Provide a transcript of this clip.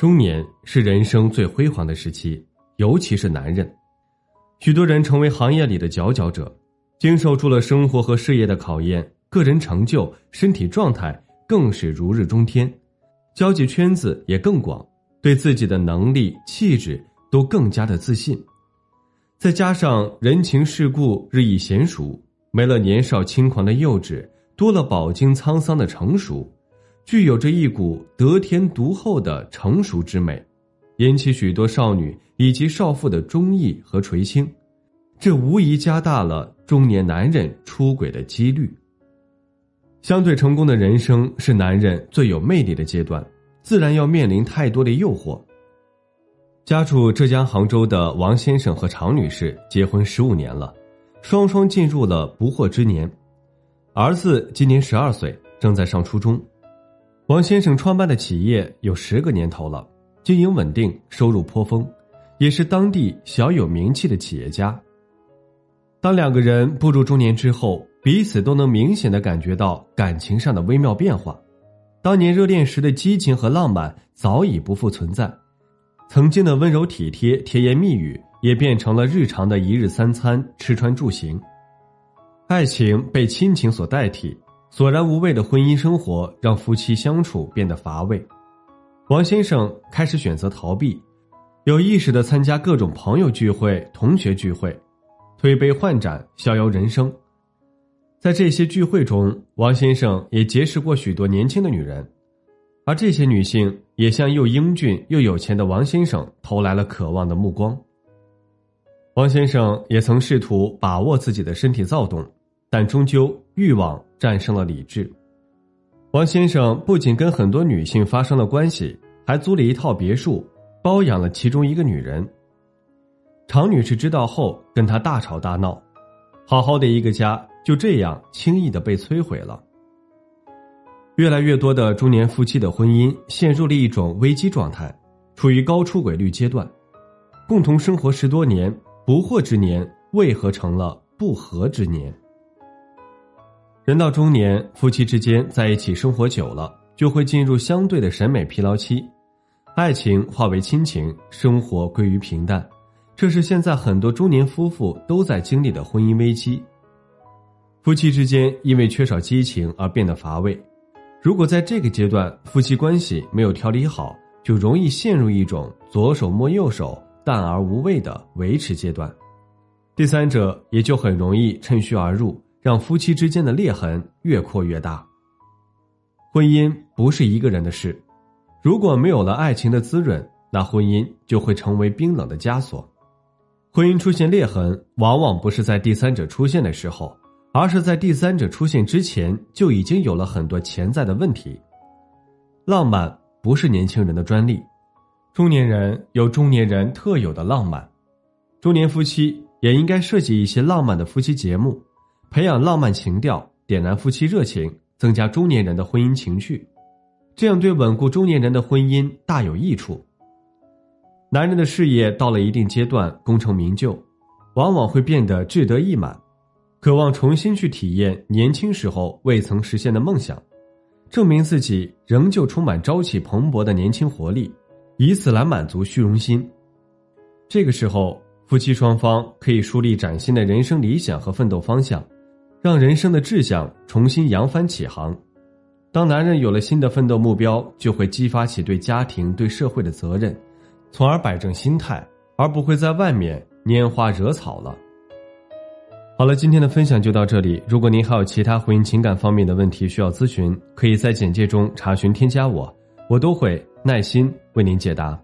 中年是人生最辉煌的时期，尤其是男人。许多人成为行业里的佼佼者，经受住了生活和事业的考验，个人成就、身体状态更是如日中天，交际圈子也更广，对自己的能力、气质都更加的自信。再加上人情世故日益娴熟，没了年少轻狂的幼稚，多了饱经沧桑的成熟。具有着一股得天独厚的成熟之美，引起许多少女以及少妇的中意和垂青，这无疑加大了中年男人出轨的几率。相对成功的人生是男人最有魅力的阶段，自然要面临太多的诱惑。家住浙江杭州的王先生和常女士结婚十五年了，双双进入了不惑之年，儿子今年十二岁，正在上初中。王先生创办的企业有十个年头了，经营稳定，收入颇丰，也是当地小有名气的企业家。当两个人步入中年之后，彼此都能明显的感觉到感情上的微妙变化。当年热恋时的激情和浪漫早已不复存在，曾经的温柔体贴、甜言蜜语也变成了日常的一日三餐、吃穿住行，爱情被亲情所代替。索然无味的婚姻生活让夫妻相处变得乏味，王先生开始选择逃避，有意识的参加各种朋友聚会、同学聚会，推杯换盏，逍遥人生。在这些聚会中，王先生也结识过许多年轻的女人，而这些女性也向又英俊又有钱的王先生投来了渴望的目光。王先生也曾试图把握自己的身体躁动。但终究欲望战胜了理智。王先生不仅跟很多女性发生了关系，还租了一套别墅，包养了其中一个女人。常女士知道后，跟他大吵大闹，好好的一个家就这样轻易的被摧毁了。越来越多的中年夫妻的婚姻陷入了一种危机状态，处于高出轨率阶段。共同生活十多年，不惑之年为何成了不和之年？人到中年，夫妻之间在一起生活久了，就会进入相对的审美疲劳期，爱情化为亲情，生活归于平淡。这是现在很多中年夫妇都在经历的婚姻危机。夫妻之间因为缺少激情而变得乏味。如果在这个阶段夫妻关系没有调理好，就容易陷入一种左手摸右手、淡而无味的维持阶段，第三者也就很容易趁虚而入。让夫妻之间的裂痕越扩越大。婚姻不是一个人的事，如果没有了爱情的滋润，那婚姻就会成为冰冷的枷锁。婚姻出现裂痕，往往不是在第三者出现的时候，而是在第三者出现之前就已经有了很多潜在的问题。浪漫不是年轻人的专利，中年人有中年人特有的浪漫，中年夫妻也应该设计一些浪漫的夫妻节目。培养浪漫情调，点燃夫妻热情，增加中年人的婚姻情趣，这样对稳固中年人的婚姻大有益处。男人的事业到了一定阶段，功成名就，往往会变得志得意满，渴望重新去体验年轻时候未曾实现的梦想，证明自己仍旧充满朝气蓬勃的年轻活力，以此来满足虚荣心。这个时候，夫妻双方可以树立崭新的人生理想和奋斗方向。让人生的志向重新扬帆起航。当男人有了新的奋斗目标，就会激发起对家庭、对社会的责任，从而摆正心态，而不会在外面拈花惹草了。好了，今天的分享就到这里。如果您还有其他婚姻情感方面的问题需要咨询，可以在简介中查询添加我，我都会耐心为您解答。